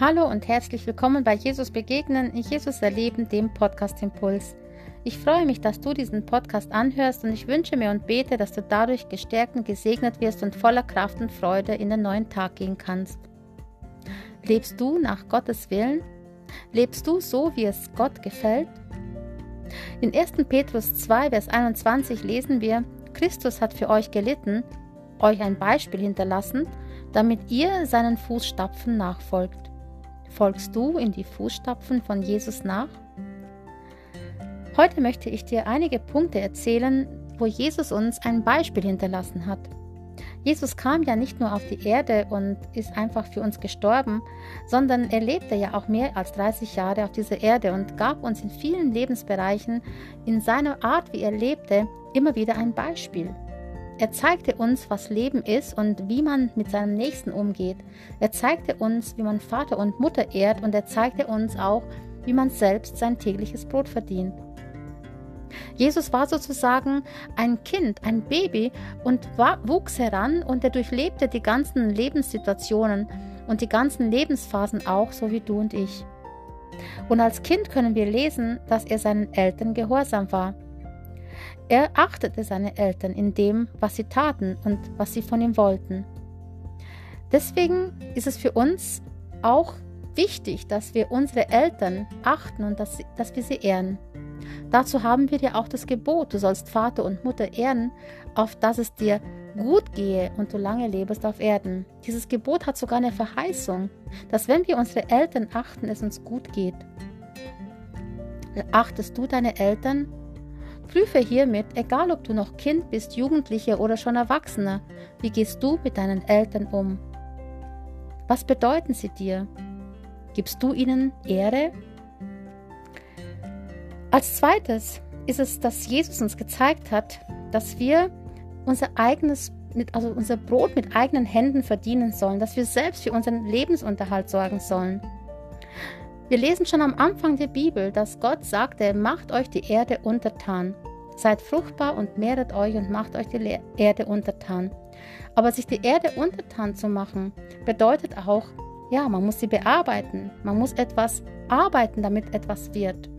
Hallo und herzlich willkommen bei Jesus Begegnen, Jesus Erleben, dem Podcast Impuls. Ich freue mich, dass du diesen Podcast anhörst und ich wünsche mir und bete, dass du dadurch gestärkt und gesegnet wirst und voller Kraft und Freude in den neuen Tag gehen kannst. Lebst du nach Gottes Willen? Lebst du so, wie es Gott gefällt? In 1. Petrus 2, Vers 21 lesen wir, Christus hat für euch gelitten, euch ein Beispiel hinterlassen, damit ihr seinen Fußstapfen nachfolgt. Folgst du in die Fußstapfen von Jesus nach? Heute möchte ich dir einige Punkte erzählen, wo Jesus uns ein Beispiel hinterlassen hat. Jesus kam ja nicht nur auf die Erde und ist einfach für uns gestorben, sondern er lebte ja auch mehr als 30 Jahre auf dieser Erde und gab uns in vielen Lebensbereichen in seiner Art, wie er lebte, immer wieder ein Beispiel. Er zeigte uns, was Leben ist und wie man mit seinem Nächsten umgeht. Er zeigte uns, wie man Vater und Mutter ehrt und er zeigte uns auch, wie man selbst sein tägliches Brot verdient. Jesus war sozusagen ein Kind, ein Baby und war, wuchs heran und er durchlebte die ganzen Lebenssituationen und die ganzen Lebensphasen auch, so wie du und ich. Und als Kind können wir lesen, dass er seinen Eltern gehorsam war. Er achtete seine Eltern in dem, was sie taten und was sie von ihm wollten. Deswegen ist es für uns auch wichtig, dass wir unsere Eltern achten und dass, dass wir sie ehren. Dazu haben wir ja auch das Gebot, du sollst Vater und Mutter ehren, auf dass es dir gut gehe und du lange lebst auf Erden. Dieses Gebot hat sogar eine Verheißung, dass wenn wir unsere Eltern achten, es uns gut geht. Achtest du deine Eltern, Prüfe hiermit, egal ob du noch Kind bist, Jugendlicher oder schon Erwachsener, wie gehst du mit deinen Eltern um? Was bedeuten sie dir? Gibst du ihnen Ehre? Als zweites ist es, dass Jesus uns gezeigt hat, dass wir unser eigenes mit, also unser Brot mit eigenen Händen verdienen sollen, dass wir selbst für unseren Lebensunterhalt sorgen sollen. Wir lesen schon am Anfang der Bibel, dass Gott sagte, macht euch die Erde untertan. Seid fruchtbar und mehret euch und macht euch die Erde untertan. Aber sich die Erde untertan zu machen, bedeutet auch, ja, man muss sie bearbeiten. Man muss etwas arbeiten, damit etwas wird.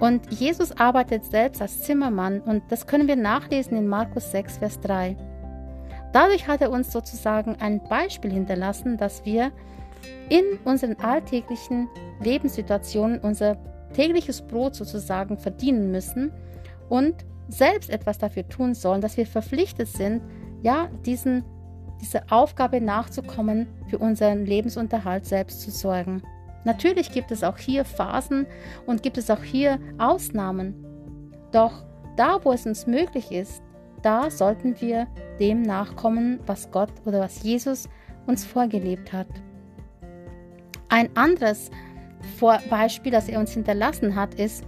Und Jesus arbeitet selbst als Zimmermann und das können wir nachlesen in Markus 6, Vers 3. Dadurch hat er uns sozusagen ein Beispiel hinterlassen, dass wir in unseren alltäglichen Lebenssituationen unser tägliches Brot sozusagen verdienen müssen und selbst etwas dafür tun sollen, dass wir verpflichtet sind, ja, diesen, diese Aufgabe nachzukommen, für unseren Lebensunterhalt selbst zu sorgen. Natürlich gibt es auch hier Phasen und gibt es auch hier Ausnahmen. Doch da, wo es uns möglich ist, da sollten wir dem nachkommen, was Gott oder was Jesus uns vorgelebt hat. Ein anderes Beispiel, das er uns hinterlassen hat, ist,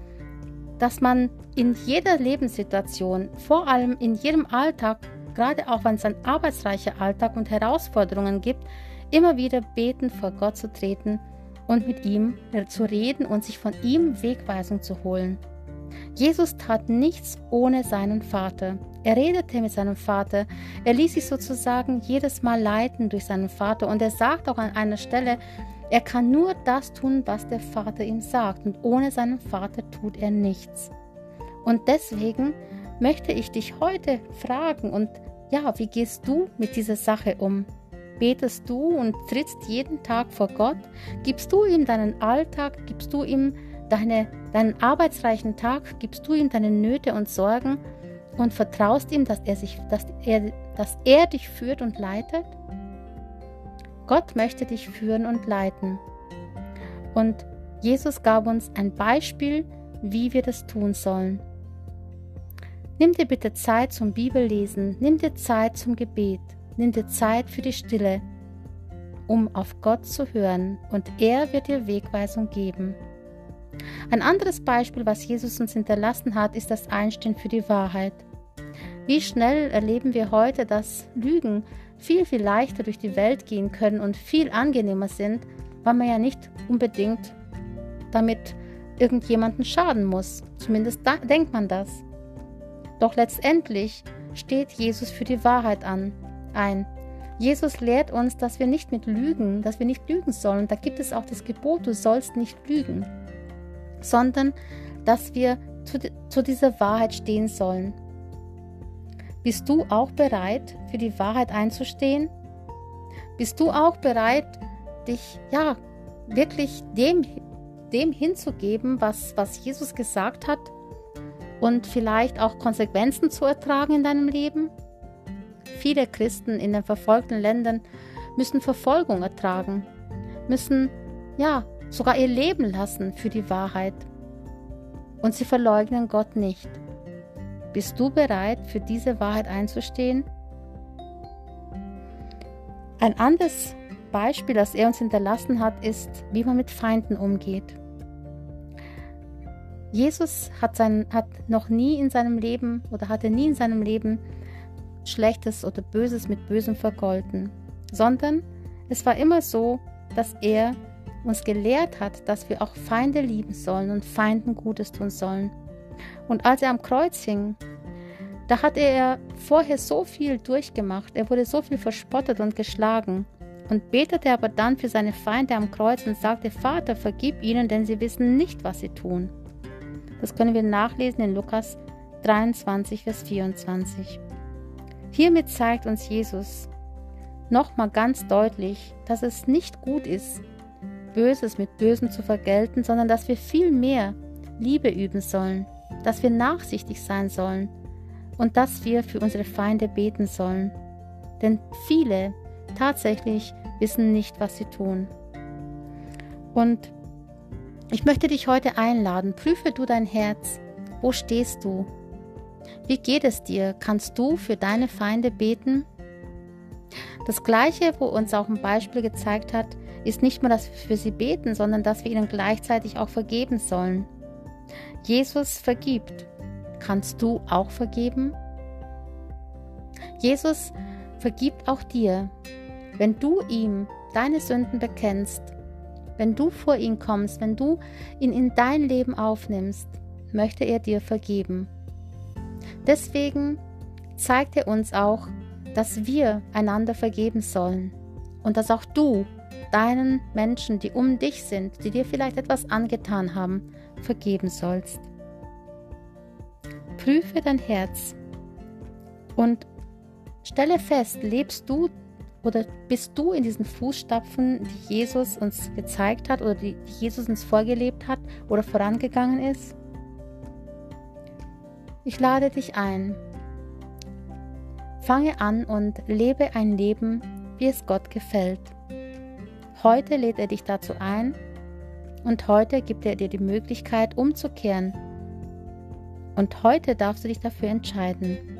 dass man in jeder Lebenssituation, vor allem in jedem Alltag, gerade auch wenn es ein arbeitsreicher Alltag und Herausforderungen gibt, immer wieder beten, vor Gott zu treten und mit ihm zu reden und sich von ihm Wegweisung zu holen. Jesus tat nichts ohne seinen Vater. Er redete mit seinem Vater. Er ließ sich sozusagen jedes Mal leiten durch seinen Vater. Und er sagt auch an einer Stelle, er kann nur das tun, was der Vater ihm sagt, und ohne seinen Vater tut er nichts. Und deswegen möchte ich dich heute fragen und ja, wie gehst du mit dieser Sache um? Betest du und trittst jeden Tag vor Gott? Gibst du ihm deinen Alltag? Gibst du ihm deine, deinen arbeitsreichen Tag? Gibst du ihm deine Nöte und Sorgen und vertraust ihm, dass er, sich, dass er, dass er dich führt und leitet? Gott möchte dich führen und leiten. Und Jesus gab uns ein Beispiel, wie wir das tun sollen. Nimm dir bitte Zeit zum Bibellesen, nimm dir Zeit zum Gebet, nimm dir Zeit für die Stille, um auf Gott zu hören und er wird dir Wegweisung geben. Ein anderes Beispiel, was Jesus uns hinterlassen hat, ist das Einstehen für die Wahrheit. Wie schnell erleben wir heute, dass Lügen viel, viel leichter durch die Welt gehen können und viel angenehmer sind, weil man ja nicht unbedingt damit irgendjemanden schaden muss. Zumindest denkt man das. Doch letztendlich steht Jesus für die Wahrheit an, ein. Jesus lehrt uns, dass wir nicht mit Lügen, dass wir nicht lügen sollen. Da gibt es auch das Gebot, du sollst nicht lügen, sondern dass wir zu, zu dieser Wahrheit stehen sollen. Bist du auch bereit, für die Wahrheit einzustehen? Bist du auch bereit, dich ja wirklich dem, dem hinzugeben, was, was Jesus gesagt hat und vielleicht auch Konsequenzen zu ertragen in deinem Leben? Viele Christen in den verfolgten Ländern müssen Verfolgung ertragen, müssen ja sogar ihr Leben lassen für die Wahrheit. Und sie verleugnen Gott nicht. Bist du bereit, für diese Wahrheit einzustehen? Ein anderes Beispiel, das er uns hinterlassen hat, ist, wie man mit Feinden umgeht. Jesus hat, sein, hat noch nie in seinem Leben oder hatte nie in seinem Leben Schlechtes oder Böses mit Bösem vergolten, sondern es war immer so, dass er uns gelehrt hat, dass wir auch Feinde lieben sollen und Feinden Gutes tun sollen. Und als er am Kreuz hing, da hatte er vorher so viel durchgemacht, er wurde so viel verspottet und geschlagen und betete aber dann für seine Feinde am Kreuz und sagte, Vater, vergib ihnen, denn sie wissen nicht, was sie tun. Das können wir nachlesen in Lukas 23, Vers 24. Hiermit zeigt uns Jesus nochmal ganz deutlich, dass es nicht gut ist, Böses mit Bösem zu vergelten, sondern dass wir viel mehr Liebe üben sollen, dass wir nachsichtig sein sollen und dass wir für unsere Feinde beten sollen. Denn viele tatsächlich wissen nicht, was sie tun. Und ich möchte dich heute einladen, prüfe du dein Herz. Wo stehst du? Wie geht es dir? Kannst du für deine Feinde beten? Das Gleiche, wo uns auch ein Beispiel gezeigt hat, ist nicht nur, dass wir für sie beten, sondern dass wir ihnen gleichzeitig auch vergeben sollen. Jesus vergibt. Kannst du auch vergeben? Jesus vergibt auch dir, wenn du ihm deine Sünden bekennst, wenn du vor ihn kommst, wenn du ihn in dein Leben aufnimmst, möchte er dir vergeben. Deswegen zeigt er uns auch, dass wir einander vergeben sollen und dass auch du deinen Menschen, die um dich sind, die dir vielleicht etwas angetan haben, vergeben sollst. Prüfe dein Herz und stelle fest, lebst du oder bist du in diesen Fußstapfen, die Jesus uns gezeigt hat oder die Jesus uns vorgelebt hat oder vorangegangen ist? Ich lade dich ein. Fange an und lebe ein Leben, wie es Gott gefällt. Heute lädt er dich dazu ein und heute gibt er dir die Möglichkeit umzukehren. Und heute darfst du dich dafür entscheiden.